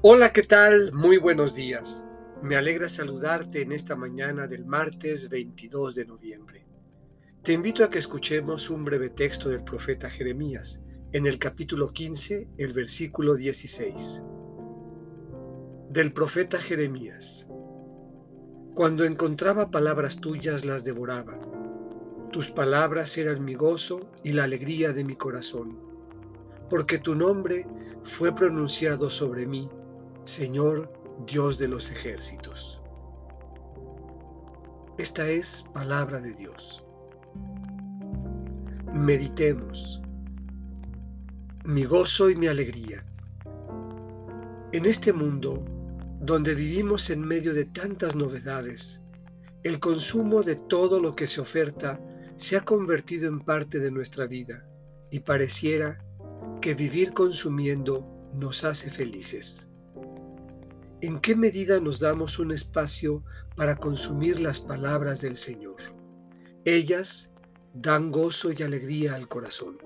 Hola, ¿qué tal? Muy buenos días. Me alegra saludarte en esta mañana del martes 22 de noviembre. Te invito a que escuchemos un breve texto del profeta Jeremías en el capítulo 15, el versículo 16. Del profeta Jeremías. Cuando encontraba palabras tuyas las devoraba. Tus palabras eran mi gozo y la alegría de mi corazón, porque tu nombre fue pronunciado sobre mí Señor Dios de los ejércitos. Esta es palabra de Dios. Meditemos. Mi gozo y mi alegría. En este mundo, donde vivimos en medio de tantas novedades, el consumo de todo lo que se oferta se ha convertido en parte de nuestra vida y pareciera que vivir consumiendo nos hace felices. ¿En qué medida nos damos un espacio para consumir las palabras del Señor? Ellas dan gozo y alegría al corazón.